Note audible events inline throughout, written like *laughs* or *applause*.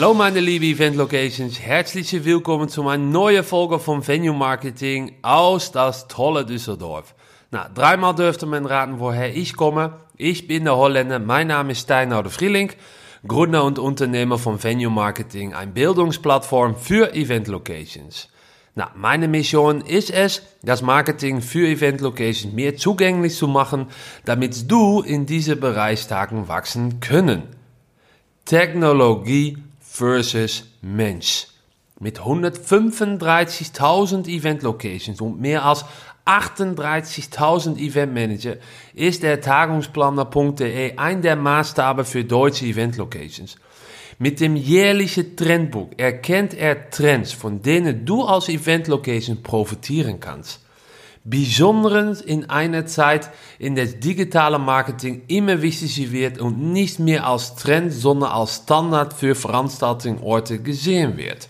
Hallo meine liebe Event Locations, herzlich willkommen zu einer neuen Folge von Venue Marketing aus das tolle Düsseldorf. Na, dreimal dürfte man raten, woher ich komme. Ich bin der Holländer, mein Name ist Steinhard Frieling, Gründer und Unternehmer von Venue Marketing, ein Bildungsplattform für Event Locations. Na, meine Mission ist es, das Marketing für Event Locations mehr zugänglich zu machen, damit du in diesem Bereich Tagen wachsen können. Technologie versus Mensch. Mit 135.000 Event Locations und mehr als 38.000 Event Manager ist der Tagungsplaner.de ein der Maßstabe für deutsche Event Locations. Mit dem jährlichen Trendbook erkennt er Trends, von denen du als Event Location profitieren kannst. Besonders in einer Zeit, in der digitale Marketing immer wichtiger wird und nicht mehr als Trend, sondern als Standard für Veranstaltungsorte gesehen wird.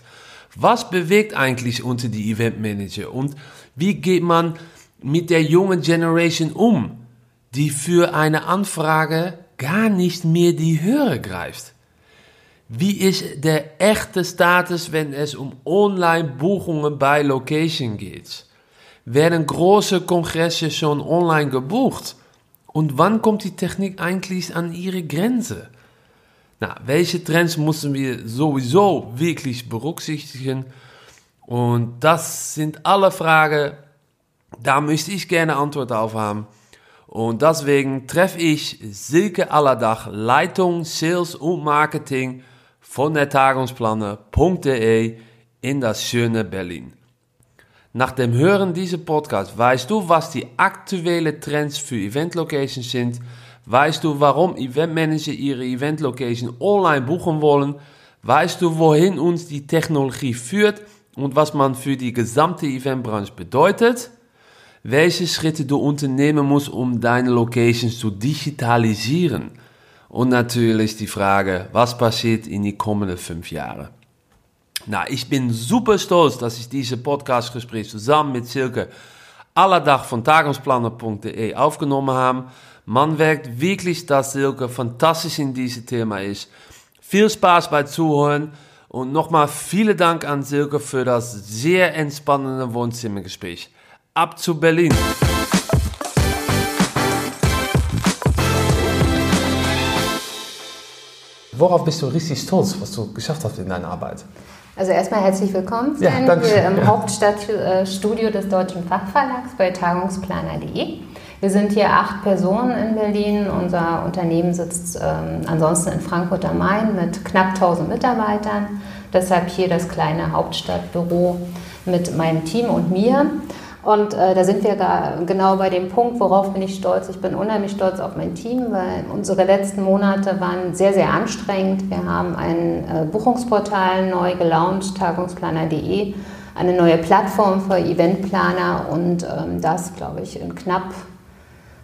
Was bewegt eigentlich unter die Event Manager und wie geht man mit der jungen Generation um, die für eine Anfrage gar nicht mehr die Höhe greift? Wie ist der echte Status, wenn es um Online-Buchungen bei Location geht? Werden große Kongresse schon online gebucht? Und wann kommt die Technik eigentlich an ihre Grenze? Na, welche Trends müssen wir sowieso wirklich berücksichtigen? Und das sind alle Fragen, da möchte ich gerne Antwort auf haben. Und deswegen treffe ich Silke Allerdach, Leitung Sales und Marketing von der Tagungsplaner.de in das schöne Berlin. Nach dem Hören dieser Podcast weißt du, was die aktuellen Trends für Event Locations sind, weißt du, warum Eventmanager ihre Event Location online buchen wollen, weißt du, wohin uns die Technologie führt und was man für die gesamte Eventbranche bedeutet, welche Schritte du unternehmen musst, um deine Locations zu digitalisieren. Und natürlich die Frage, was passiert in die kommenden fünf Jahre. Na, ich bin super stolz, dass ich diese Podcastgespräch zusammen mit Silke allerdach von tagungsplaner.de aufgenommen habe. Man merkt wirklich, dass Silke fantastisch in diesem Thema ist. Viel Spaß bei Zuhören und nochmal vielen Dank an Silke für das sehr entspannende Wohnzimmergespräch. Ab zu Berlin! Worauf bist du richtig stolz, was du geschafft hast in deiner Arbeit? Also erstmal herzlich willkommen ja, hier im ja. Hauptstadtstudio des Deutschen Fachverlags bei tagungsplaner.de. Wir sind hier acht Personen in Berlin. Unser Unternehmen sitzt ähm, ansonsten in Frankfurt am Main mit knapp 1000 Mitarbeitern. Deshalb hier das kleine Hauptstadtbüro mit meinem Team und mir. Und äh, da sind wir genau bei dem Punkt, worauf bin ich stolz. Ich bin unheimlich stolz auf mein Team, weil unsere letzten Monate waren sehr, sehr anstrengend. Wir haben ein äh, Buchungsportal neu gelauncht, tagungsplaner.de, eine neue Plattform für Eventplaner und ähm, das, glaube ich, in knapp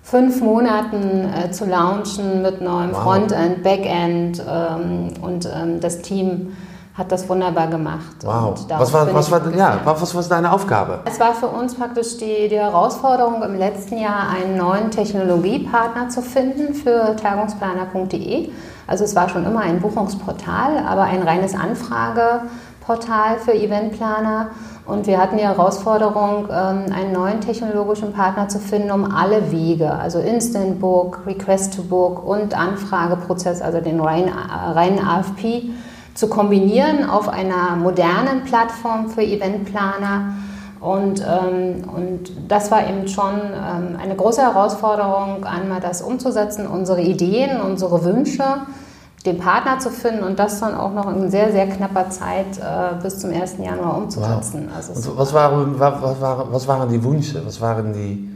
fünf Monaten äh, zu launchen mit neuem wow. Frontend, Backend ähm, und ähm, das Team hat das wunderbar gemacht. Wow. Was war, was, war, ja, was war deine Aufgabe? Es war für uns praktisch die, die Herausforderung, im letzten Jahr einen neuen Technologiepartner zu finden für tagungsplaner.de. Also es war schon immer ein Buchungsportal, aber ein reines Anfrageportal für Eventplaner. Und wir hatten die Herausforderung, ähm, einen neuen technologischen Partner zu finden, um alle Wege, also Instant Book, Request to Book und Anfrageprozess, also den reinen, reinen AFP, zu kombinieren auf einer modernen Plattform für Eventplaner. Und, ähm, und das war eben schon ähm, eine große Herausforderung, einmal das umzusetzen, unsere Ideen, unsere Wünsche, den Partner zu finden und das dann auch noch in sehr, sehr knapper Zeit äh, bis zum 1. Januar umzusetzen. Wow. Also was, waren, was, waren, was waren die Wünsche? Was waren die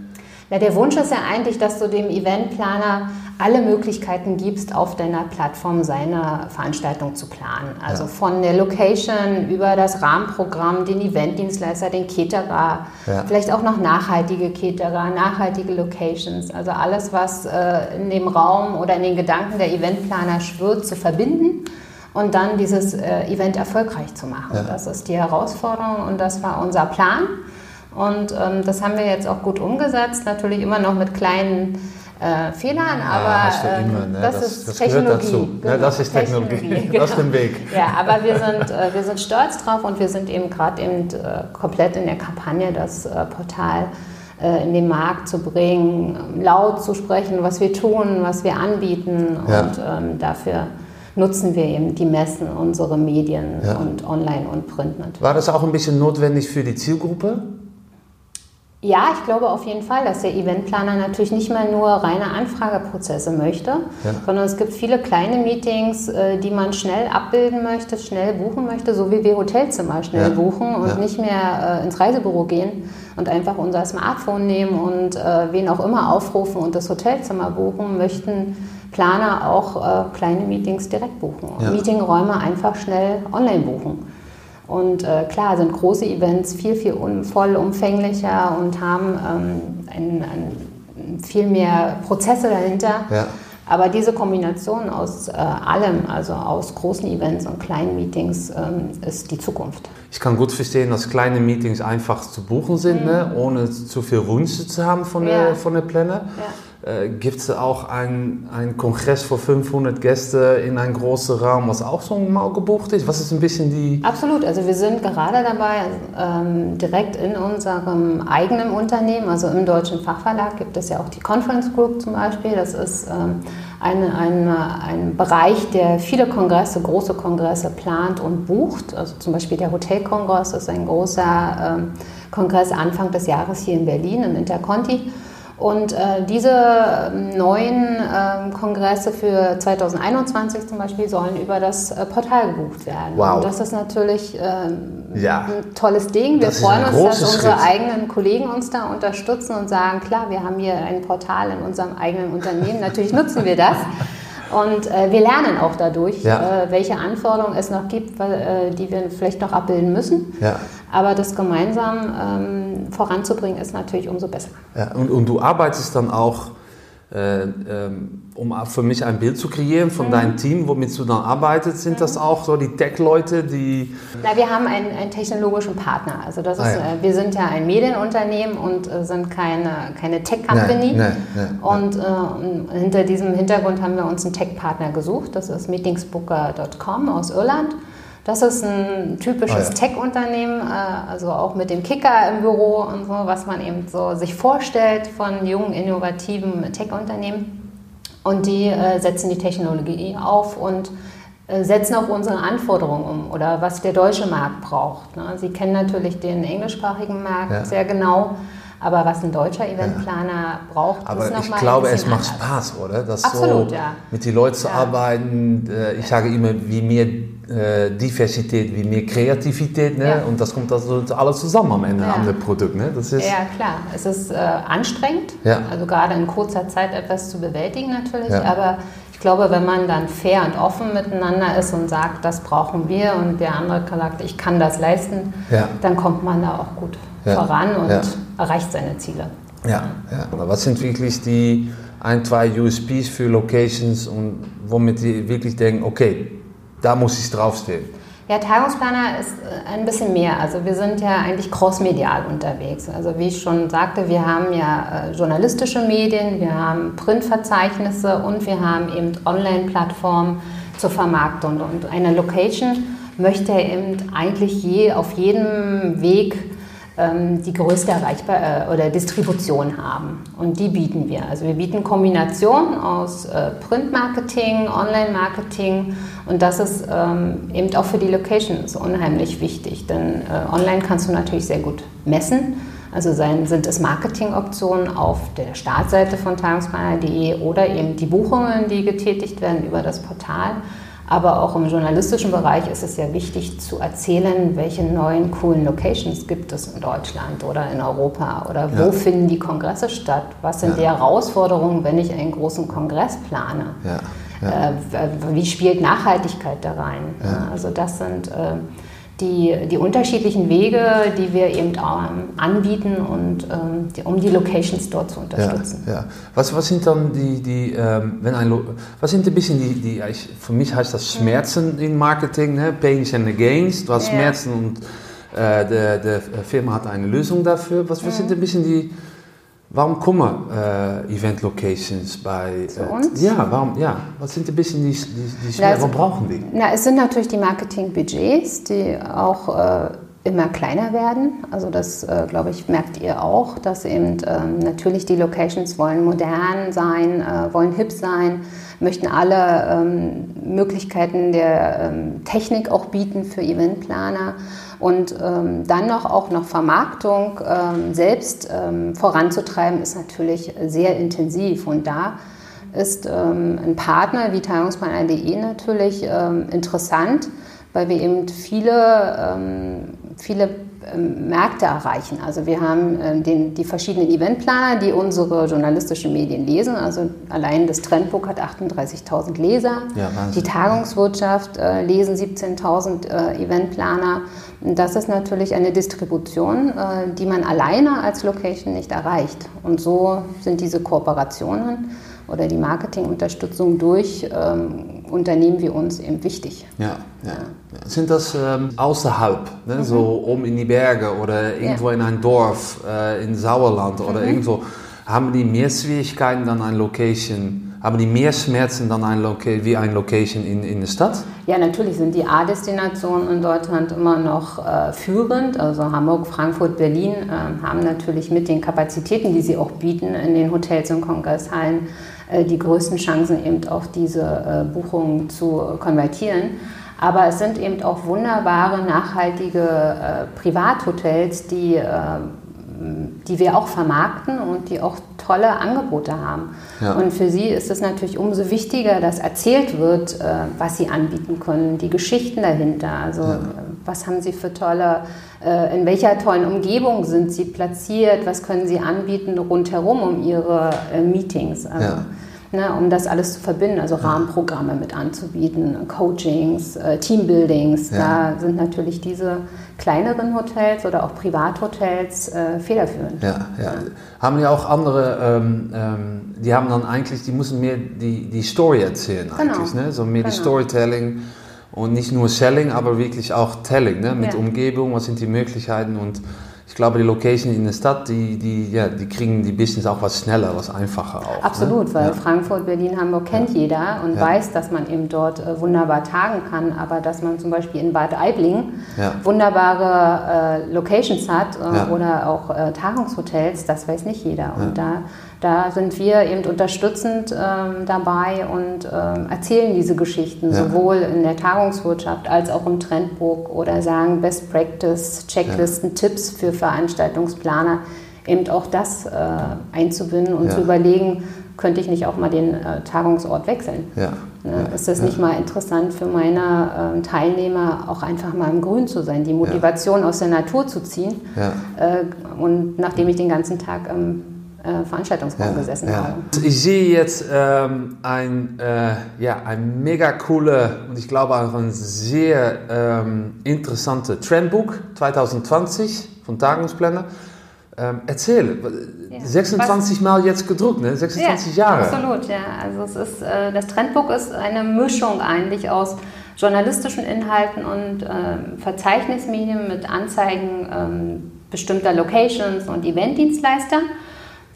ja, der Wunsch ist ja eigentlich, dass du dem Eventplaner alle Möglichkeiten gibst, auf deiner Plattform seine Veranstaltung zu planen. Also ja. von der Location über das Rahmenprogramm, den Eventdienstleister, den Caterer, ja. vielleicht auch noch nachhaltige Caterer, nachhaltige Locations. Also alles, was äh, in dem Raum oder in den Gedanken der Eventplaner schwirrt, zu verbinden und dann dieses äh, Event erfolgreich zu machen. Ja. Das ist die Herausforderung und das war unser Plan. Und ähm, das haben wir jetzt auch gut umgesetzt, natürlich immer noch mit kleinen äh, Fehlern, ja, aber äh, immer, ne? das, das, ist das Technologie. Genau, ja, das ist Technologie, Technologie genau. Weg. Ja, aber wir sind, äh, wir sind stolz drauf und wir sind eben gerade eben äh, komplett in der Kampagne, das äh, Portal äh, in den Markt zu bringen, laut zu sprechen, was wir tun, was wir anbieten ja. und ähm, dafür nutzen wir eben die Messen, unsere Medien und Online und Print natürlich. War das auch ein bisschen notwendig für die Zielgruppe? Ja, ich glaube auf jeden Fall, dass der Eventplaner natürlich nicht mehr nur reine Anfrageprozesse möchte, ja. sondern es gibt viele kleine Meetings, äh, die man schnell abbilden möchte, schnell buchen möchte, so wie wir Hotelzimmer schnell ja. buchen und ja. nicht mehr äh, ins Reisebüro gehen und einfach unser Smartphone nehmen und äh, wen auch immer aufrufen und das Hotelzimmer buchen, möchten Planer auch kleine Meetings direkt buchen und Meetingräume einfach schnell online buchen. Und äh, klar sind große Events viel, viel un vollumfänglicher und haben ähm, ein, ein viel mehr Prozesse dahinter. Ja. Aber diese Kombination aus äh, allem, also aus großen Events und kleinen Meetings, ähm, ist die Zukunft. Ich kann gut verstehen, dass kleine Meetings einfach zu buchen sind, mhm. ne? ohne zu viel Wünsche zu haben von, ja. der, von der Pläne. Ja. Äh, Gibt es auch einen Kongress für 500 Gäste in einem großen Raum, was auch so mal gebucht ist? Was ist ein bisschen die... Absolut, also wir sind gerade dabei, ähm, direkt in unserem eigenen Unternehmen, also im Deutschen Fachverlag gibt es ja auch die Conference Group zum Beispiel. Das ist ähm, eine, eine, ein Bereich, der viele Kongresse, große Kongresse plant und bucht. Also zum Beispiel der Hotelkongress ist ein großer ähm, Kongress Anfang des Jahres hier in Berlin im Interconti. Und äh, diese ähm, neuen äh, Kongresse für 2021 zum Beispiel sollen über das äh, Portal gebucht werden. Wow. Und das ist natürlich ähm, ja. ein tolles Ding. Wir das freuen uns, dass unsere Schritt. eigenen Kollegen uns da unterstützen und sagen, klar, wir haben hier ein Portal in unserem eigenen Unternehmen, natürlich nutzen wir das. *laughs* Und äh, wir lernen auch dadurch, ja. äh, welche Anforderungen es noch gibt, weil, äh, die wir vielleicht noch abbilden müssen. Ja. Aber das gemeinsam ähm, voranzubringen ist natürlich umso besser. Ja, und, und du arbeitest dann auch äh, ähm, um für mich ein Bild zu kreieren von mhm. deinem Team, womit du dann arbeitest, sind mhm. das auch so die Tech-Leute, die... Na, wir haben einen, einen, technologischen Partner. Also das ah, ist, ja. äh, wir sind ja ein Medienunternehmen und äh, sind keine, keine Tech-Company. Nee, nee, nee, und äh, hinter diesem Hintergrund haben wir uns einen Tech-Partner gesucht. Das ist meetingsbooker.com aus Irland. Das ist ein typisches ah, ja. Tech-Unternehmen, äh, also auch mit dem Kicker im Büro und so, was man eben so sich vorstellt von jungen, innovativen Tech-Unternehmen. Und die äh, setzen die Technologie auf und äh, setzen auch unsere Anforderungen um oder was der deutsche Markt braucht. Ne? Sie kennen natürlich den englischsprachigen Markt ja. sehr genau. Aber was ein deutscher Eventplaner ja. braucht, Aber ist nochmal. Ich glaube, es macht anders. Spaß, oder? Das Absolut, so ja. Mit den Leuten zu ja. arbeiten. Ich sage immer, wie mehr äh, Diversität wie mehr Kreativität. Ne? Ja. Und das kommt also alles zusammen am Ende ja. an dem Produkt. Ne? Das ist ja, klar. Es ist äh, anstrengend, ja. also gerade in kurzer Zeit etwas zu bewältigen natürlich. Aber ich glaube, wenn man dann fair und offen miteinander ist und sagt, das brauchen wir und der andere sagt, ich kann das leisten, dann kommt man da auch gut voran und erreicht seine Ziele. Ja, ja. Aber was sind wirklich die ein, zwei USPs für Locations und womit die wirklich denken, okay, da muss ich draufstehen. Ja, Tagungsplaner ist äh, ein bisschen mehr. Also wir sind ja eigentlich crossmedial unterwegs. Also wie ich schon sagte, wir haben ja äh, journalistische Medien, wir haben Printverzeichnisse und wir haben eben Online-Plattformen zur Vermarktung. Und eine Location möchte eben eigentlich je, auf jedem Weg die größte Erreichbar äh, oder Distribution haben. Und die bieten wir. Also wir bieten Kombinationen aus äh, Printmarketing, Online-Marketing und das ist ähm, eben auch für die Locations unheimlich wichtig, denn äh, online kannst du natürlich sehr gut messen. Also sein, sind es Marketingoptionen auf der Startseite von tagungsplaner.de oder eben die Buchungen, die getätigt werden über das Portal. Aber auch im journalistischen Bereich ist es ja wichtig zu erzählen, welche neuen coolen Locations gibt es in Deutschland oder in Europa oder wo ja. finden die Kongresse statt? Was sind ja. die Herausforderungen, wenn ich einen großen Kongress plane? Ja. Äh, wie spielt Nachhaltigkeit da rein? Also das sind äh, die, die unterschiedlichen Wege, die wir eben ähm, anbieten, und, ähm, die, um die Locations dort zu unterstützen. Ja, ja. Was, was sind dann die, die ähm, wenn ein, was sind ein bisschen die, die, für mich heißt das Schmerzen mhm. in Marketing, ne? Pains and Gains, du hast ja. Schmerzen und äh, der, der Firma hat eine Lösung dafür. Was, was mhm. sind ein bisschen die Warum kommen äh, Event Locations bei Zu uns? Ja, warum? Ja, was sind ein bisschen die, die, die Schwere, warum brauchen die? Na, es sind natürlich die Marketingbudgets, die auch äh, immer kleiner werden. Also das, äh, glaube ich, merkt ihr auch, dass eben ähm, natürlich die Locations wollen modern sein, äh, wollen hip sein, möchten alle ähm, Möglichkeiten der ähm, Technik auch bieten für Eventplaner und ähm, dann noch auch noch Vermarktung ähm, selbst ähm, voranzutreiben, ist natürlich sehr intensiv. Und da ist ähm, ein Partner wie Teilungsplaner.de natürlich ähm, interessant, weil wir eben viele, viele Märkte erreichen. Also wir haben äh, den, die verschiedenen Eventplaner, die unsere journalistischen Medien lesen. Also allein das Trendbook hat 38.000 Leser. Ja, die Tagungswirtschaft äh, lesen 17.000 äh, Eventplaner. Das ist natürlich eine Distribution, äh, die man alleine als Location nicht erreicht. Und so sind diese Kooperationen oder die Marketingunterstützung durch ähm, Unternehmen wie uns eben wichtig. Ja, ja. Sind das ähm, außerhalb, ne? mhm. so oben in die Berge oder irgendwo ja. in ein Dorf äh, in Sauerland oder mhm. irgendwo, haben die mehr Schwierigkeiten dann ein Location? Haben die mehr Schmerzen dann ein wie ein Location in, in der Stadt? Ja, natürlich sind die A-Destinationen in Deutschland immer noch äh, führend. Also Hamburg, Frankfurt, Berlin äh, haben natürlich mit den Kapazitäten, die sie auch bieten in den Hotels und Kongresshallen, die größten Chancen eben auf diese äh, Buchungen zu konvertieren. Aber es sind eben auch wunderbare, nachhaltige äh, Privathotels, die, äh, die wir auch vermarkten und die auch tolle Angebote haben. Ja. Und für sie ist es natürlich umso wichtiger, dass erzählt wird, äh, was sie anbieten können, die Geschichten dahinter. Also ja. Was haben sie für tolle, äh, in welcher tollen Umgebung sind sie platziert, was können sie anbieten rundherum um ihre äh, Meetings. Also, ja ne, um das alles zu verbinden, also Rahmenprogramme mit anzubieten, Coachings, äh, Teambuildings. Ja. Da sind natürlich diese kleineren Hotels oder auch Privathotels äh, federführend. Ja, ja. Haben ja auch andere, ähm, ähm, die haben dann eigentlich, die müssen mehr die, die Story erzählen genau. eigentlich, ne? so mehr genau. die Storytelling und nicht nur Selling, aber wirklich auch Telling, ne? mit ja. Umgebung, was sind die Möglichkeiten und ich glaube, die Location in der Stadt, die, die, ja, die kriegen die Business auch was schneller, was einfacher auch. Ne? Absolut, ne? weil ja. Frankfurt, Berlin, Hamburg kennt ja. jeder und ja. weiß, dass man eben dort äh, wunderbar tagen kann, aber dass man zum Beispiel in Bad Aibling wunderbare äh, Locations hat äh, oder auch äh, Tagungshotels, das weiß nicht jeder. Und da da sind wir eben unterstützend ähm, dabei und ähm, erzählen diese Geschichten, ja. sowohl in der Tagungswirtschaft als auch im Trendbook oder sagen Best Practice, Checklisten, ja. Tipps für Veranstaltungsplaner, eben auch das äh, einzubinden und ja. zu überlegen, könnte ich nicht auch mal den äh, Tagungsort wechseln? Ja. Ne? Ist das nicht mal interessant für meine äh, Teilnehmer, auch einfach mal im Grün zu sein, die Motivation aus der Natur zu ziehen? Äh, und nachdem ich den ganzen Tag im äh, Veranstaltungsraum ja, gesessen ja. habe. Ich sehe jetzt ähm, ein, äh, ja, ein mega coole und ich glaube auch ein sehr ähm, interessante Trendbook 2020 von Tagungspläne. Ähm, erzähl, ja. 26 Was? Mal jetzt gedruckt, ne? 26 ja, Jahre. Absolut, ja. Also es ist, äh, das Trendbook ist eine Mischung eigentlich aus journalistischen Inhalten und ähm, Verzeichnismedien mit Anzeigen ähm, bestimmter Locations und Eventdienstleister.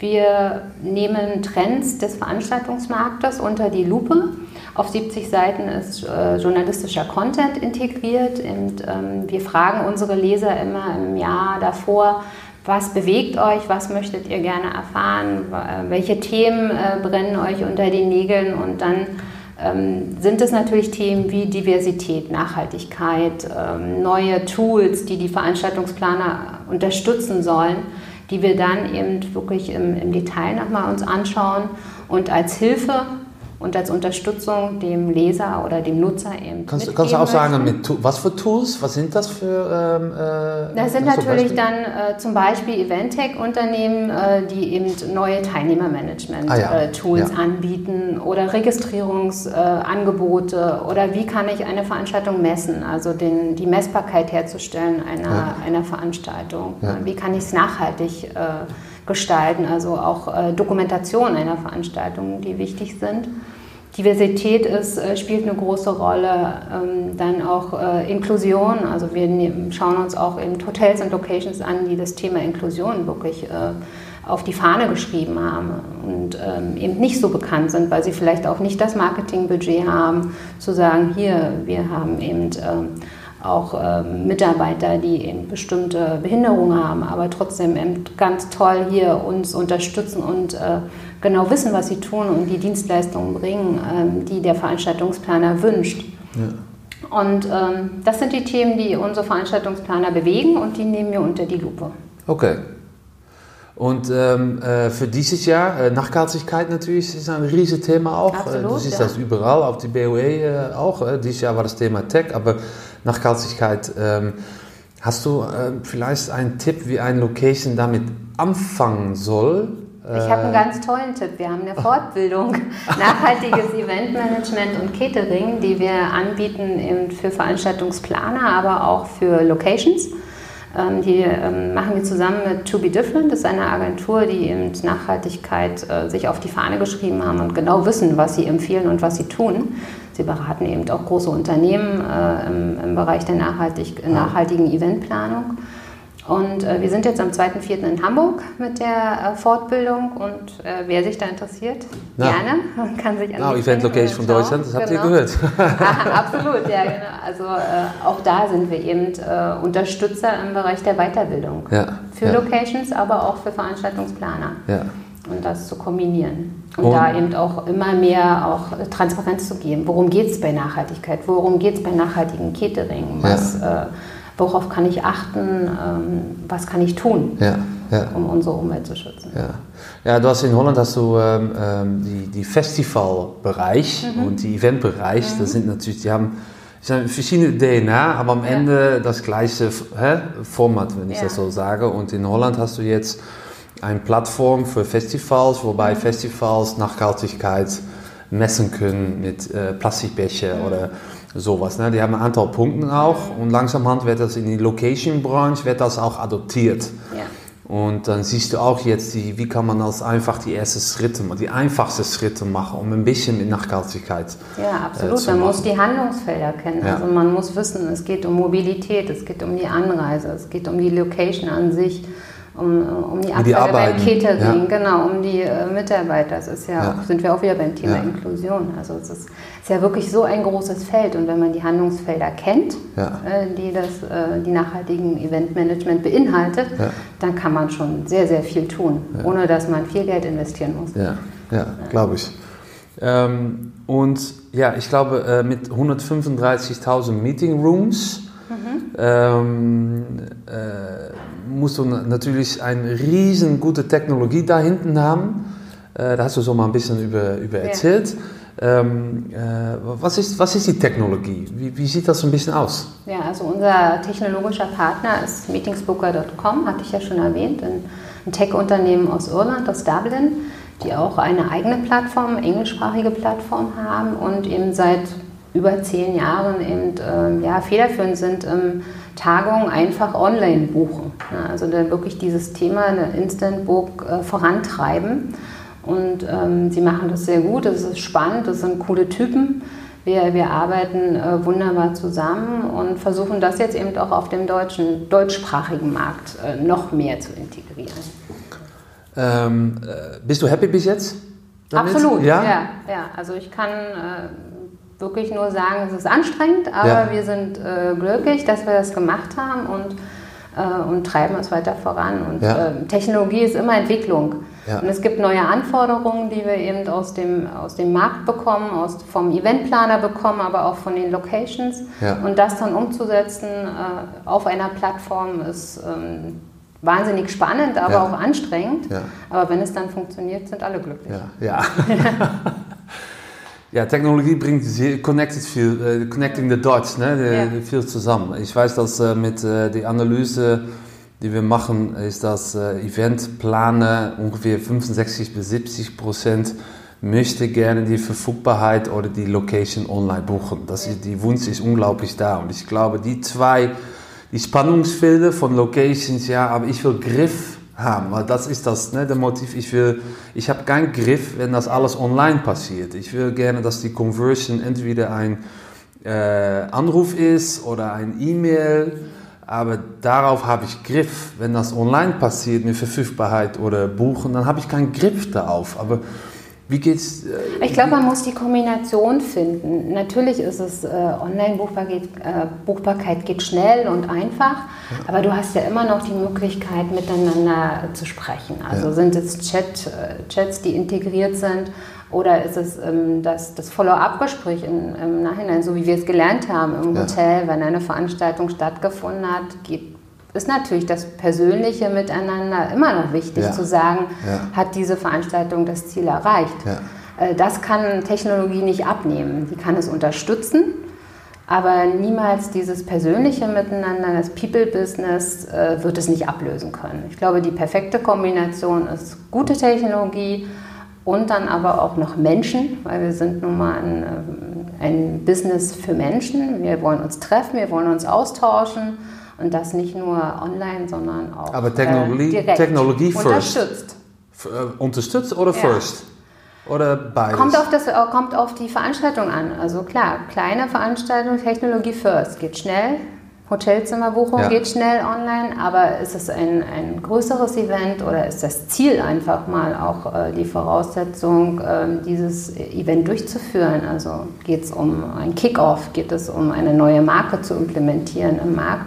Wir nehmen Trends des Veranstaltungsmarktes unter die Lupe. Auf 70 Seiten ist äh, journalistischer Content integriert und ähm, wir fragen unsere Leser immer im Jahr davor, was bewegt euch, was möchtet ihr gerne erfahren, welche Themen äh, brennen euch unter den Nägeln und dann ähm, sind es natürlich Themen wie Diversität, Nachhaltigkeit, ähm, neue Tools, die die Veranstaltungsplaner unterstützen sollen die wir dann eben wirklich im, im Detail nochmal uns anschauen und als Hilfe und als Unterstützung dem Leser oder dem Nutzer eben. Kannst, kannst du auch sagen, mit, was für Tools? Was sind das für? Ähm, äh, das sind natürlich dann äh, zum Beispiel Event-Tech-Unternehmen, äh, die eben neue Teilnehmermanagement-Tools ah, ja. Äh, ja. anbieten oder Registrierungsangebote oder wie kann ich eine Veranstaltung messen, also den, die Messbarkeit herzustellen einer, ja. einer Veranstaltung. Wie kann ich es nachhaltig äh, gestalten, also auch äh, Dokumentation einer Veranstaltung, die wichtig sind. Diversität ist, äh, spielt eine große Rolle, ähm, dann auch äh, Inklusion. Also wir schauen uns auch eben Hotels und Locations an, die das Thema Inklusion wirklich auf die Fahne geschrieben haben und ähm, eben nicht so bekannt sind, weil sie vielleicht auch nicht das Marketingbudget haben, zu sagen, hier, wir haben eben ähm, auch Mitarbeiter, die eben bestimmte Behinderungen haben, aber trotzdem ganz toll hier uns unterstützen und äh, genau wissen, was sie tun und die Dienstleistungen bringen, ähm, die der Veranstaltungsplaner wünscht. Ja. Und ähm, das sind die Themen, die unsere Veranstaltungsplaner bewegen und die nehmen wir unter die Lupe. Okay. Und ähm, äh, für dieses Jahr, äh, Nachhaltigkeit natürlich ist ein riesiges Thema auch. Absolut, du siehst ja. das überall, auf die BOE äh, auch. Äh, dieses Jahr war das Thema Tech, aber Nachhaltigkeit. Ähm, hast du äh, vielleicht einen Tipp, wie eine Location damit anfangen soll? Ich habe einen ganz tollen Tipp. Wir haben eine Fortbildung *laughs* Nachhaltiges Eventmanagement und Catering, die wir anbieten für Veranstaltungsplaner, aber auch für Locations. Ähm, die ähm, machen wir zusammen mit To Be Different. Das ist eine Agentur, die eben Nachhaltigkeit äh, sich auf die Fahne geschrieben haben und genau wissen, was sie empfehlen und was sie tun. Sie beraten eben auch große Unternehmen äh, im, Bereich der nachhaltig, nachhaltigen Eventplanung. Und äh, wir sind jetzt am 2.4. in Hamburg mit der äh, Fortbildung und äh, wer sich da interessiert, ja. gerne, kann sich an genau, Event Location von Deutschland, das habt genau. ihr gehört. *laughs* *laughs* Absolut, ja, genau. Also äh, auch da sind wir eben äh, Unterstützer im Bereich der Weiterbildung. Ja. Für ja. Locations, aber auch für Veranstaltungsplaner. Ja. Und das zu kombinieren. Und, und, da eben auch immer mehr auch Transparenz zu geben. Worum geht es bei Nachhaltigkeit? Worum geht es bei nachhaltigem Catering? Was, ja. Worauf kann ich achten, ähm, was kann ich tun, ja, ja. um unsere Umwelt zu schützen. Ja, ja du hast in Holland hast du ähm, ähm die, die Festivalbereich mhm. und die Eventbereich, mhm. das sind natürlich, die haben verschiedene DNA, aber am Ende das gleiche hä, Format, wenn ich das so sage. Und in Holland hast du jetzt eine Plattform für Festivals, wobei mhm. Festivals Nachhaltigkeit messen können mit äh, Plastikbecher mhm. oder sowas. Ne? Die haben ein Antal Punkte auch und langsam wird das in die Location-Branche wird das auch adoptiert. Ja. Und dann siehst du auch jetzt, die, wie kann man das einfach die ersten Schritte, die einfachsten Schritte machen, um ein bisschen mit Nachhaltigkeit Ja, absolut. Äh, man machen. muss die Handlungsfelder kennen. Ja. Also man muss wissen, es geht um Mobilität, es geht um die Anreise, es geht um die Location an sich um, um die Abfälle beim Catering, ja. genau, um die äh, Mitarbeiter. Das ist ja, ja, sind wir auch wieder beim Thema ja. Inklusion. Also es ist, ist, ja wirklich so ein großes Feld und wenn man die Handlungsfelder kennt, äh, die das, äh, die nachhaltigen Eventmanagement beinhaltet, dann kann man schon sehr, sehr viel tun, ohne dass man viel Geld investieren muss. Ja, ja, glaube ich. Ähm, und ja, ich glaube, äh, mit 135.000 Meeting Rooms mhm. ähm, äh, musst du natürlich eine riesen gute Technologie da hinten haben. Äh, da hast du so mal ein bisschen über, über erzählt. Ja. Ähm, äh, was, ist, was ist die Technologie? Wie, wie, sieht das ein bisschen aus? Ja, also unser technologischer Partner ist Meetingsbooker.com, hatte ich ja schon erwähnt, ein, ein Tech-Unternehmen aus Irland, aus Dublin, die auch eine eigene Plattform, englischsprachige Plattform haben und eben seit über zehn Jahren eben äh, ja, federführend sind im Tagungen einfach online buchen. Also dann wirklich dieses Thema eine Instant Book äh, vorantreiben. Und ähm, sie machen das sehr gut, das ist spannend, das sind coole Typen. Wir, wir arbeiten äh, wunderbar zusammen und versuchen das jetzt eben auch auf dem deutschen, deutschsprachigen Markt äh, noch mehr zu integrieren. Ähm, äh, bist du happy bis jetzt? Damit? Absolut, ja? ja? ja. Also ich kann äh, wirklich nur sagen, es ist anstrengend, aber ja. wir sind äh, glücklich, dass wir das gemacht haben und, äh, und treiben es weiter voran. Und ja. äh, Technologie ist immer Entwicklung. Ja. Und es gibt neue Anforderungen, die wir eben aus dem, aus dem Markt bekommen, aus, vom Eventplaner bekommen, aber auch von den Locations. Und das dann umzusetzen äh, auf einer Plattform ist ähm, wahnsinnig spannend, aber auch anstrengend. Aber wenn es dann funktioniert, sind alle glücklich. ja. *laughs* *laughs* Ja, Technologie bringt connected viel, äh, connecting the dots, ne, ja. viel zusammen. Ich weiß, dass äh, mit äh, der Analyse, die wir machen, ist, dass äh, Eventplaner ungefähr 65 bis 70 Prozent möchte gerne die Verfügbarkeit oder die Location online buchen. Das ist, die Wunsch ist unglaublich da. Und ich glaube, die zwei, die Spannungsfelder von Locations, ja, aber ich will Griff haben, weil das ist das, ne, der Motiv. Ich will, ich habe keinen Griff, wenn das alles online passiert. Ich will gerne, dass die Conversion entweder ein äh, Anruf ist oder ein E-Mail Aber darauf habe ich Griff. Wenn das online passiert mit Verfügbarkeit oder Buchen, dann habe ich keinen Griff darauf. Aber wie geht's? Äh, ich glaube, man muss die Kombination finden. Natürlich ist es äh, Online-Buchbarkeit äh, Buchbarkeit geht schnell und einfach, aber du hast ja immer noch die Möglichkeit, miteinander zu sprechen. Also ja. sind es Chat, äh, Chats, die integriert sind, oder ist es ähm, das, das Follow-up-Gespräch im Nachhinein, so wie wir es gelernt haben im ja. Hotel, wenn eine Veranstaltung stattgefunden hat, geht ist natürlich das persönliche Miteinander immer noch wichtig ja. zu sagen, ja. hat diese Veranstaltung das Ziel erreicht. Ja. Äh, das kann Technologie nicht abnehmen. Die kann es unterstützen, aber niemals dieses persönliche Miteinander, das People-Business, äh, wird es nicht ablösen können. Ich glaube, die perfekte Kombination ist gute Technologie und dann aber auch noch Menschen, weil wir sind nun mal ein, äh, ein Business für Menschen. Wir wollen uns treffen, wir wollen uns austauschen und das nicht nur online, sondern auch Aber Technologie, äh, Technologie first. Unterstützt. Äh, unterstützt oder ja. first? Oder beides? Kommt auf, das, äh, kommt auf die Veranstaltung an. Also klar, kleine Veranstaltung, Technologie first. Geht schnell, Hotelzimmerbuchung ja. geht schnell online, aber ist es ein, ein größeres Event oder ist das Ziel einfach mal auch äh, die Voraussetzung, äh, dieses Event durchzuführen? Also geht es um ein Kickoff, geht es um eine neue Marke zu implementieren im Markt?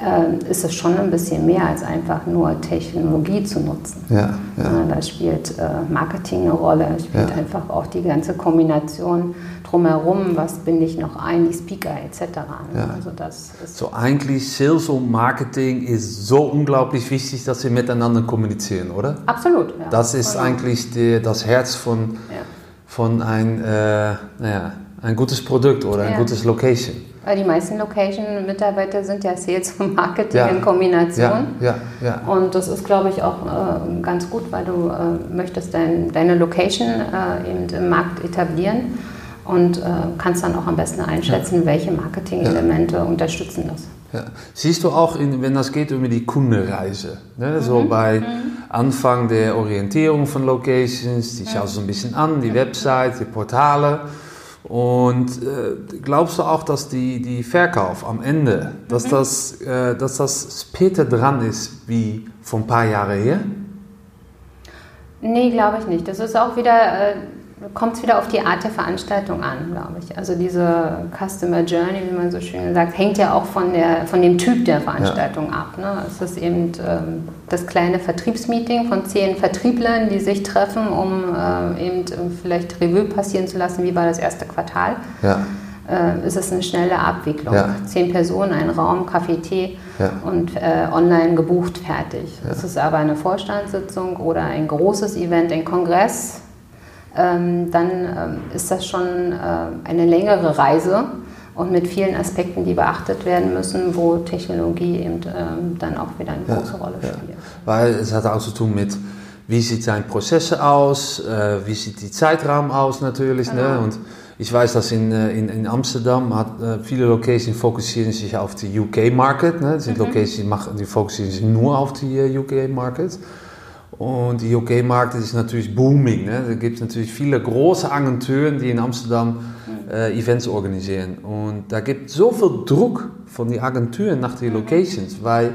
Äh, ist es schon ein bisschen mehr als einfach nur Technologie zu nutzen. Ja, ja. Da spielt äh, Marketing eine Rolle, spielt ja. einfach auch die ganze Kombination drumherum, was binde ich noch ein, die Speaker etc. Ne? Ja. Also das ist so eigentlich Sales und Marketing ist so unglaublich wichtig, dass sie miteinander kommunizieren, oder? Absolut. Ja. Das ist genau. eigentlich die, das Herz von, von ein, äh, naja, ein gutes Produkt oder ein gutes Location. Weil die meisten Location-Mitarbeiter sind ja Sales und Marketing ja. in Kombination. Ja, ja, ja. Und das ist, glaube ich, auch äh, ganz gut, weil du äh, möchtest dein, deine Location äh, eben im Markt etablieren und äh, kannst dann auch am besten einschätzen, welche Marketing-Elemente unterstützen das. Ja. Siehst du auch, in, wenn das geht über die Kundenreise, ne? so mhm. bei mhm. Anfang der Orientierung von Locations, die schaust du ein bisschen an, die Website, die Portale. Und äh, glaubst du auch, dass die, die Verkauf am Ende, dass, mhm. das, äh, dass das später dran ist wie vor ein paar Jahren her? Nee, glaube ich nicht. Das ist auch wieder, äh, kommt es wieder auf die Art der Veranstaltung an, glaube ich. Also diese Customer Journey, wie man so schön sagt, hängt ja auch von, der, von dem Typ der Veranstaltung ja. ab. Ne? Es ist eben ähm, das kleine Vertriebsmeeting von zehn Vertrieblern, die sich treffen, um äh, eben vielleicht Revue passieren zu lassen, wie war das erste Quartal. Ja. Äh, ist es eine schnelle Abwicklung. Ja. Zehn Personen, ein Raum, Kaffee, Tee ja. und äh, online gebucht, fertig. Es ist aber eine Vorstandssitzung oder ein großes Event, ein Kongress, dann ähm, ist das schon äh, eine längere Reise und mit vielen Aspekten, die beachtet werden müssen, wo Technologie eben ähm, dann auch wieder eine große Rolle spielt. Ja. Weil es hat auch zu tun mit, wie sieht sein Prozess aus, äh, wie sieht die Zeitraum aus natürlich. Ne? Genau. Ne? Und ich weiß, dass in, äh, in, in Amsterdam hat, äh, viele Locations fokussieren sich auf die UK-Market. Ne? Sind mhm. Locations, die, die fokussieren sich nur auf die UK-Market. Und die UK-Markt ist natürlich booming. Ne? Da gibt es natürlich viele große Agenturen, die in Amsterdam äh, Events organisieren. Und da gibt es so viel Druck von den Agenturen nach den Locations, weil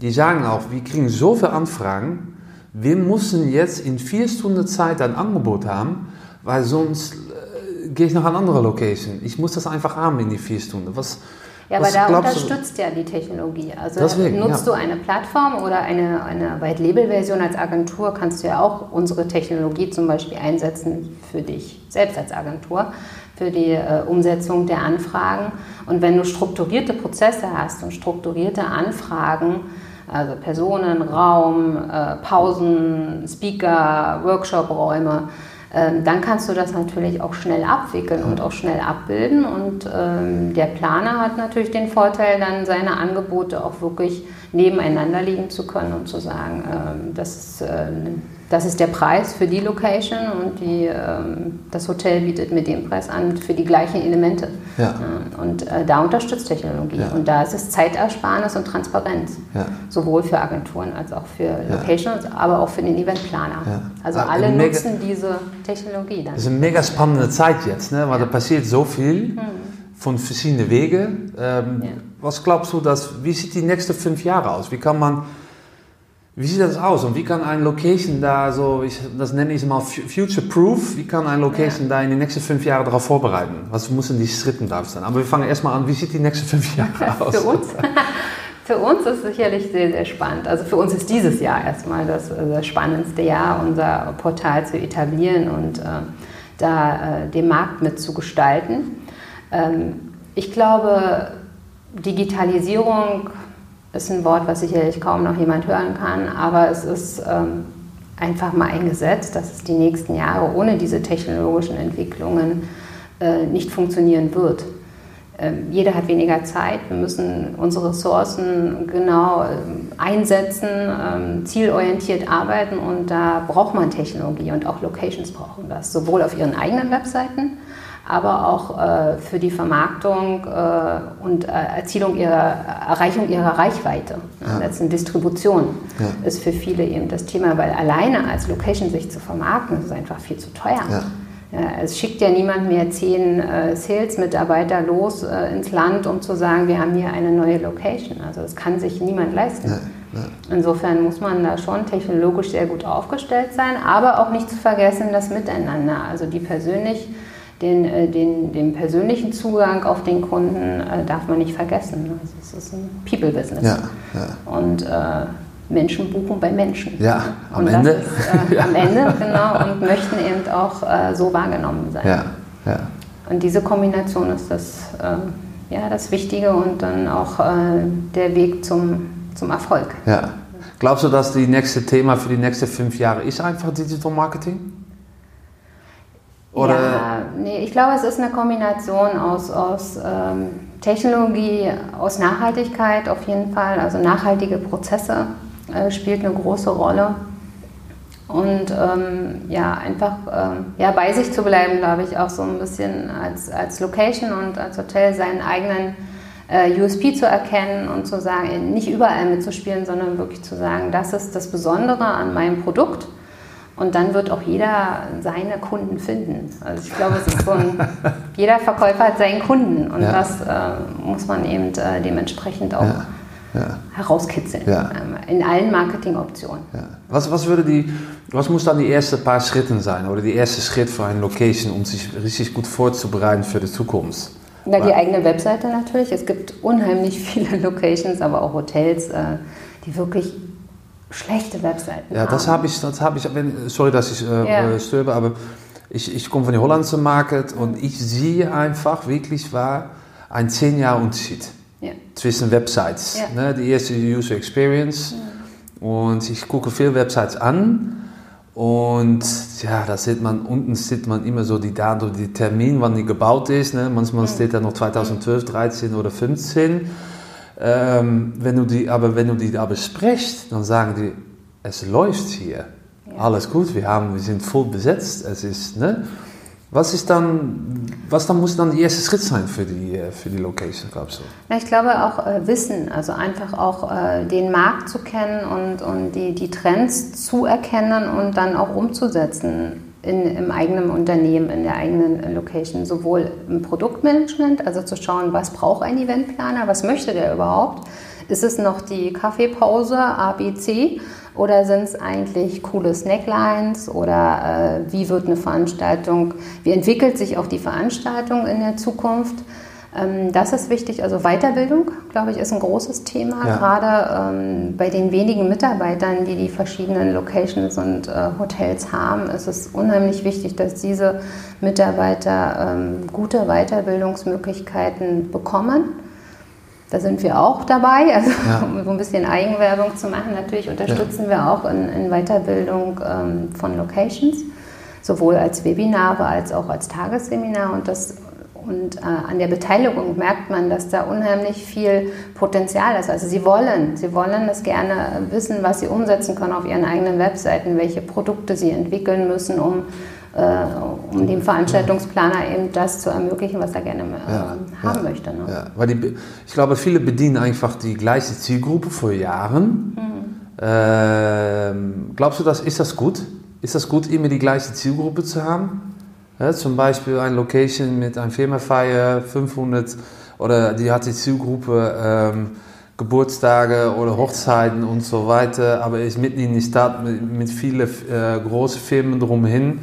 die sagen auch, wir kriegen so viele Anfragen, wir müssen jetzt in vier Stunden Zeit ein Angebot haben, weil sonst äh, gehe ich nach einer anderen Location. Ich muss das einfach haben in die vier Stunden. Was, ja, aber da unterstützt du? ja die Technologie. Also Deswegen, nutzt ja. du eine Plattform oder eine, eine White-Label-Version als Agentur, kannst du ja auch unsere Technologie zum Beispiel einsetzen für dich selbst als Agentur, für die äh, Umsetzung der Anfragen. Und wenn du strukturierte Prozesse hast und strukturierte Anfragen, also Personen, Raum, äh, Pausen, Speaker, Workshop-Räume, dann kannst du das natürlich auch schnell abwickeln und auch schnell abbilden. Und ähm, der Planer hat natürlich den Vorteil, dann seine Angebote auch wirklich nebeneinander liegen zu können und zu sagen, ähm, das ist ähm, das ist der Preis für die Location und die, ähm, das Hotel bietet mit dem Preis an für die gleichen Elemente. Ja. Und äh, da unterstützt Technologie. Ja. Und da ist es Zeitersparnis und Transparenz. Ja. Sowohl für Agenturen als auch für Locations, aber auch für den Eventplaner. Also ah, alle nutzen diese Technologie dann. Das ist eine mega spannende Zeit jetzt, ne? weil da passiert so viel hm. von verschiedenen Wegen. Ähm, was glaubst du, dass, wie sieht die nächsten fünf Jahre aus? Wie kann man, wie sieht das aus und wie kann ein Location da so, ich, das nenne ich mal future-proof, wie kann ein Location ja. da in die nächsten fünf Jahre darauf vorbereiten? Was müssen die Schritte da sein? Aber wir fangen erstmal an, wie sieht die nächsten fünf Jahre *laughs* aus? Für uns? *laughs* Für uns ist es sicherlich sehr, sehr spannend. Also für uns ist dieses Jahr erstmal das, das spannendste Jahr, unser Portal zu etablieren und äh, da äh, den Markt mitzugestalten. Ähm, ich glaube, Digitalisierung ist ein Wort, was sicherlich kaum noch jemand hören kann, aber es ist ähm, einfach mal ein Gesetz, dass es die nächsten Jahre ohne diese technologischen Entwicklungen äh, nicht funktionieren wird. Ähm, jeder hat weniger Zeit, wir müssen unsere Ressourcen genau ähm, einsetzen, ähm, zielorientiert arbeiten und da braucht man Technologie und auch Locations brauchen das, sowohl auf ihren eigenen Webseiten, aber auch äh, für die Vermarktung äh, und äh, Erzielung ihrer, Erreichung ihrer Reichweite. Ja. Das ist eine Distribution, ja. ist für viele eben das Thema, weil alleine als Location sich zu vermarkten, ist einfach viel zu teuer. Ja. Ja, es schickt ja niemand mehr zehn äh, Sales-Mitarbeiter los äh, ins Land, um zu sagen, wir haben hier eine neue Location. Also das kann sich niemand leisten. Ja, ja. Insofern muss man da schon technologisch sehr gut aufgestellt sein, aber auch nicht zu vergessen das Miteinander. Also die persönlich, den, äh, den, den persönlichen Zugang auf den Kunden äh, darf man nicht vergessen. Also es ist ein People-Business. Und äh, Menschen buchen bei Menschen. Ja, am und Ende. Ist, äh, *laughs* ja. Am Ende, genau, und möchten eben auch äh, so wahrgenommen sein. Ja, ja. Und diese Kombination ist das, äh, ja, das Wichtige und dann auch der Weg zum, zum Erfolg. Ja. Glaubst du, dass das nächste Thema für die nächsten fünf Jahre ist einfach Digital Marketing? Oder? Ja, nee, ich glaube, es ist eine Kombination aus, aus ähm, Technologie, aus Nachhaltigkeit auf jeden Fall, also nachhaltige Prozesse äh, spielt eine große Rolle. Und ähm, ja, einfach ähm, ja, bei sich zu bleiben, glaube ich, auch so ein bisschen als, als Location und als Hotel seinen eigenen äh, USP zu erkennen und zu sagen, nicht überall mitzuspielen, sondern wirklich zu sagen, das ist das Besondere an meinem Produkt. Und dann wird auch jeder seine Kunden finden. Also ich glaube, es ist so ein, *laughs* jeder Verkäufer hat seinen Kunden und ja. das äh, muss man eben äh, dementsprechend auch ja ja. herauskitzeln. Ähm, in allen Marketingoptionen. Was, was, würde die, was muss dann die ersten paar Schritte sein oder die erste Schritt für eine Location, um sich richtig gut vorzubereiten für die Zukunft? Na, die eigene Webseite natürlich. Es gibt unheimlich *laughs* viele Locations, aber auch Hotels, äh, die wirklich schlechte Webseiten ja, haben. Das habe ich, das habe ich, sorry, dass ich äh, ja. Äh, störe, aber ich, ich komme von der hollandischen Market und ich sehe einfach wirklich war ein 10 Jahre Unterschied ja. zwischen Websites. Ja. Ne, die erste User Experience. Und ich gucke viele Websites an. Und ja, da sieht man, unten sieht man immer so die Daten, die Termin, wann die gebaut ist. Ne? Manchmal steht da noch 2012, 13 oder 15. Ähm, wenn du die, aber wenn du die da besprichst, dann sagen die, es läuft hier. Alles gut, wir, haben, wir sind voll besetzt. Es ist, ne? Was ist dann, was dann muss dann der erste Schritt sein für die, äh, für die Location, du? Ja, ich glaube auch äh, Wissen, also einfach auch äh, den Markt zu kennen und, und die, die Trends zu erkennen und dann auch umzusetzen in, im eigenen Unternehmen, in der eigenen Location, sowohl im Produktmanagement, also zu schauen, was braucht ein Eventplaner, was möchte der überhaupt, ist es noch die Kaffeepause ABC oder sind es eigentlich coole Snacklines? Oder äh, wie wird eine Veranstaltung, wie entwickelt sich auch die Veranstaltung in der Zukunft? Ähm, das ist wichtig. Also Weiterbildung, glaube ich, ist ein großes Thema. Ja. Gerade ähm, bei den wenigen Mitarbeitern, die die verschiedenen Locations und äh, Hotels haben, ist es unheimlich wichtig, dass diese Mitarbeiter ähm, gute Weiterbildungsmöglichkeiten bekommen da sind wir auch dabei, *laughs* also ja. um so ein bisschen Eigenwerbung zu machen. Natürlich unterstützen ja. wir auch in, in Weiterbildung ähm, von Locations, sowohl als Webinare als auch als Tagesseminar. Und, das, und äh, an der Beteiligung merkt man, dass da unheimlich viel Potenzial ist. Also sie wollen, sie wollen das gerne wissen, was sie umsetzen können auf ihren eigenen Webseiten, welche Produkte sie entwickeln müssen, um äh, um dem Veranstaltungsplaner eben das zu ermöglichen, was er gerne äh, ja, haben ja, möchte. Ne? Ja, weil die, ich glaube, viele bedienen einfach die gleiche Zielgruppe vor Jahren. Mhm. Ähm, glaubst du, das, ist das gut? Ist das gut, immer die gleiche Zielgruppe zu haben? Ja, zum Beispiel eine Location mit einer Firmenfeier, 500 oder die hat die Zielgruppe ähm, Geburtstage oder Hochzeiten und so weiter, aber ist mitten in die Stadt mit, mit vielen äh, großen Firmen drumherin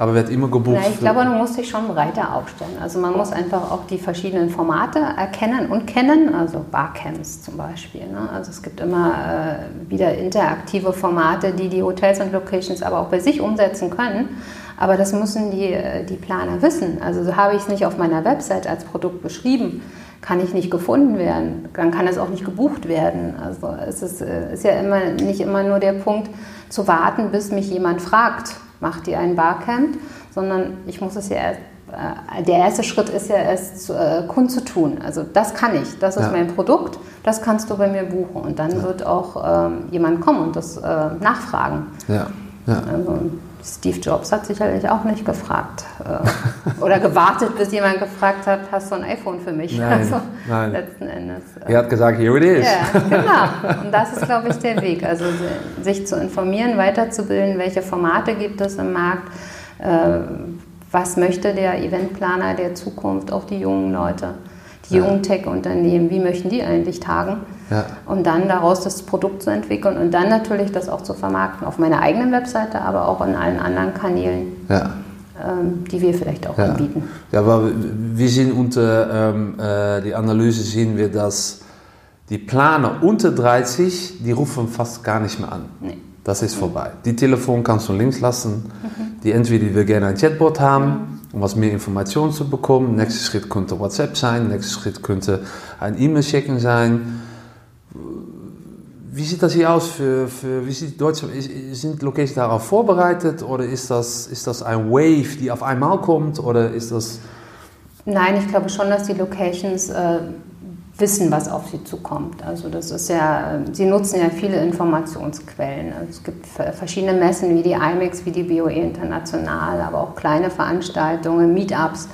aber wird immer gebucht. Ja, ich glaube, du musst dich schon breiter aufstellen. Also man muss einfach auch die verschiedenen Formate erkennen und kennen, also Barcamps zum Beispiel. Ne? Also es gibt immer äh, wieder interaktive Formate, die die Hotels und Locations aber auch bei sich umsetzen können. Aber das müssen die, äh, die Planer wissen. Also so habe ich es nicht auf meiner Website als Produkt beschrieben, kann ich nicht gefunden werden, dann kann es auch nicht gebucht werden. Also es ist, äh, ist ja immer, nicht immer nur der Punkt zu warten, bis mich jemand fragt macht ihr ein Barcamp, sondern ich muss es ja erst, äh, der erste Schritt ist ja erst zu, äh, kundzutun. Also das kann ich, das ist ja. mein Produkt, das kannst du bei mir buchen. Und dann ja. wird auch ähm, jemand kommen und das äh, nachfragen. Ja. ja. Also, Steve Jobs hat sicherlich auch nicht gefragt äh, oder gewartet, bis jemand gefragt hat, hast du ein iPhone für mich? Nein, also nein. letzten Endes. Äh, er hat gesagt, here it is. Ja, genau. Und das ist, glaube ich, der Weg. Also sich zu informieren, weiterzubilden, welche Formate gibt es im Markt, äh, was möchte der Eventplaner der Zukunft, auch die jungen Leute die jungen Tech-Unternehmen, wie möchten die eigentlich tagen? Ja. Um dann daraus das Produkt zu entwickeln und dann natürlich das auch zu vermarkten auf meiner eigenen Webseite, aber auch in allen anderen Kanälen. Ja. Ähm, die wir vielleicht auch anbieten. Ja, aber wir sehen unter ähm, äh, die Analyse sehen wir, dass die Planer unter 30, die rufen fast gar nicht mehr an. Nee. Das ist vorbei. Die Telefon kannst du links lassen. Mhm. Die entweder will gerne ein Chatbot haben, mhm um was mehr Informationen zu bekommen. Nächster Schritt könnte WhatsApp sein, nächster Schritt könnte ein E-Mail-Checken sein. Wie sieht das hier aus für, für wie sieht Deutschland, sind Locations darauf vorbereitet oder ist das, ist das ein Wave, die auf einmal kommt oder ist das... Nein, ich glaube schon, dass die Locations äh, wissen, was auf sie zukommt. Also das ist ja, sie nutzen ja viele Informationsquellen. Es gibt verschiedene Messen wie die IMEX, wie die BOE International, aber auch kleine Veranstaltungen, Meetups,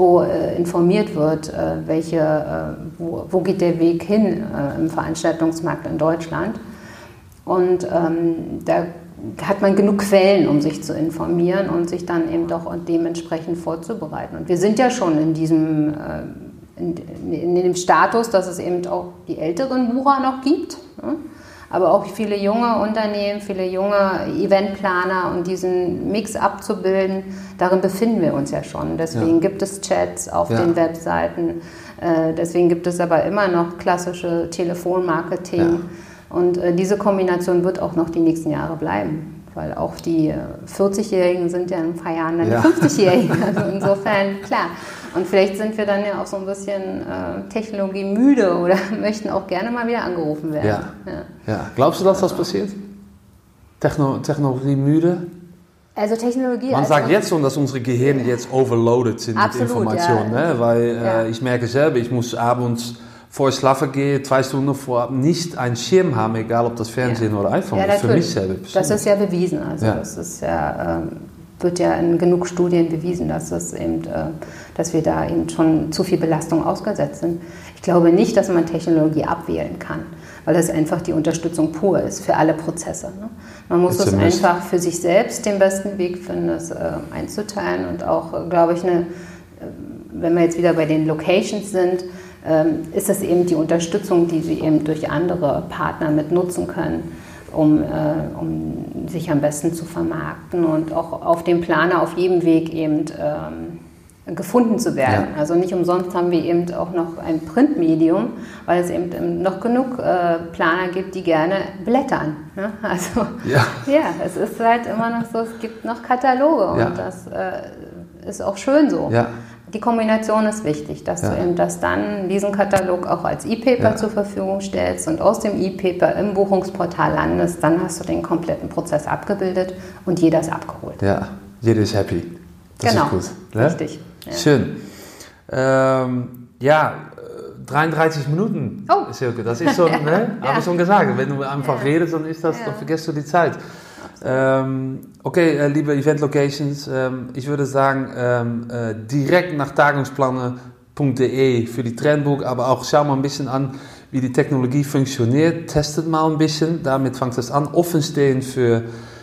wo äh, informiert wird, äh, welche, äh, wo, wo, geht der Weg hin äh, im Veranstaltungsmarkt in Deutschland. Und ähm, da hat man genug Quellen, um sich zu informieren und sich dann eben doch dementsprechend vorzubereiten. Und wir sind ja schon in diesem äh, in, in, dem Status, dass es eben auch die älteren Bucher noch gibt, ne? Aber auch viele junge Unternehmen, viele junge Eventplaner und diesen Mix abzubilden, darin befinden wir uns ja schon. Deswegen ja. gibt es Chats auf ja. den Webseiten, äh, deswegen gibt es aber immer noch klassische Telefonmarketing ja. und äh, diese Kombination wird auch noch die nächsten Jahre bleiben weil auch die 40-Jährigen sind ja in ein paar Jahren dann ja. 50-Jährigen. Also insofern, klar. Und vielleicht sind wir dann ja auch so ein bisschen äh, Technologie müde oder *laughs* möchten auch gerne mal wieder angerufen werden. Ja. ja. ja. Glaubst du, dass das passiert? Techno Technologie müde? Also Technologie. Man sagt jetzt schon, dass unsere Gehirne jetzt overloaded sind Absolut, mit Informationen. Ja. Ne? Weil äh, ich merke selber, ich muss abends vor ich schlafen gehe, zwei Stunden vorab nicht einen Schirm haben, egal ob das Fernsehen ja. oder iPhone ja, ist. Für mich selber. Das ist ja bewiesen. Also ja. das ist ja, ähm, wird ja in genug Studien bewiesen, dass, es eben, äh, dass wir da eben schon zu viel Belastung ausgesetzt sind. Ich glaube nicht, dass man Technologie abwählen kann, weil das einfach die Unterstützung pur ist für alle Prozesse. Ne? Man muss es einfach für sich selbst den besten Weg finden, das äh, einzuteilen und auch, äh, glaube ich, eine, wenn wir jetzt wieder bei den Locations sind, ähm, ist es eben die Unterstützung, die sie eben durch andere Partner mit nutzen können, um, äh, um sich am besten zu vermarkten und auch auf dem Planer auf jedem Weg eben ähm, gefunden zu werden. Ja. Also nicht umsonst haben wir eben auch noch ein Printmedium, weil es eben noch genug äh, Planer gibt, die gerne blättern. Ne? *laughs* Also ja. ja, es ist halt immer noch so, es gibt noch Kataloge ja. und das äh, ist auch schön so. Ja die Kombination ist wichtig, dass ja. du eben das dann diesen Katalog auch als E-Paper ja. zur Verfügung stellst und aus dem E-Paper im Buchungsportal landest, dann hast du den kompletten Prozess abgebildet und jeder ist abgeholt. Ja, jeder ist happy. Das genau, ist gut. Ne? richtig. Ja. Schön. Ähm, ja, 33 Minuten, oh. Silke, das ist schon, *laughs* ne? habe ich schon gesagt. Wenn du einfach redest, dann ist das, dann vergisst du die Zeit. Ähm, okay, äh, liebe Event Locations, ähm, ich würde sagen, ähm, äh, direkt nach tagungsplaner.de für die Trendbook, aber auch schau mal ein bisschen an, wie die Technologie funktioniert. Testet mal ein bisschen, damit fängt es an. Offen stehen für,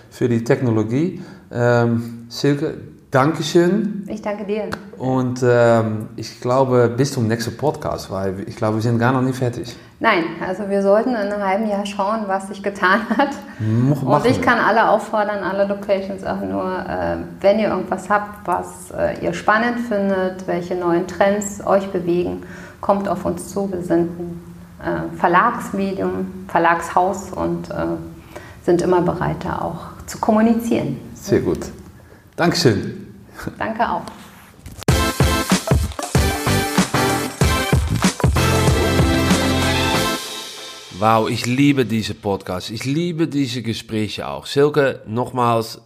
für die Technologie. Ähm, Silke, Dankeschön. Ich danke dir. Und ähm, ich glaube, bis zum nächsten Podcast, weil ich glaube, wir sind gar noch nicht fertig. Nein, also wir sollten in einem halben Jahr schauen, was sich getan hat. Machen und ich kann alle auffordern, alle Locations auch nur, äh, wenn ihr irgendwas habt, was äh, ihr spannend findet, welche neuen Trends euch bewegen, kommt auf uns zu. Wir sind ein äh, Verlagsmedium, Verlagshaus und äh, sind immer bereit, da auch zu kommunizieren. Sehr gut. Dankeschön. Danke auch. Wow, ich liebe diese Podcast. Ich liebe diese Gespräche auch. Silke, nochmals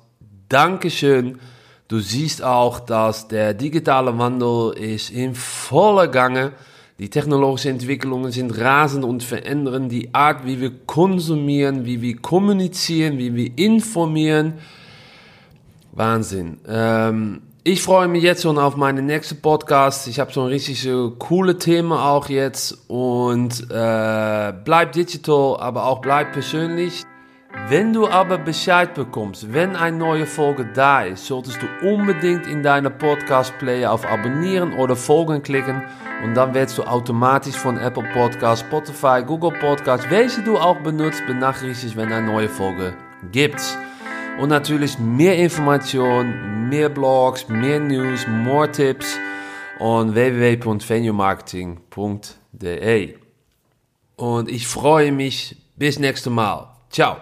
Dankeschön. Du siehst auch, dass der digitale Wandel ist in voller Gange. Die technologischen Entwicklungen sind rasend und verändern die Art, wie wir konsumieren, wie wir kommunizieren, wie wir informieren. Wahnsinn. Ähm, ich freue mich jetzt schon auf meine nächste Podcast. Ich habe ein richtig so coole Thema auch jetzt und äh, bleib digital, aber auch bleib persönlich. Wenn du aber Bescheid bekommst, wenn eine neue Folge da ist, solltest du unbedingt in deiner Podcast-Player auf Abonnieren oder Folgen klicken und dann wirst du automatisch von Apple Podcasts, Spotify, Google Podcasts, welche du auch benutzt, benachrichtigt, wenn eine neue Folge gibt. Und natürlich mehr Informationen, mehr Blogs, mehr News, mehr Tipps und www.venuemarketing.de. Und ich freue mich bis nächstes Mal. Ciao.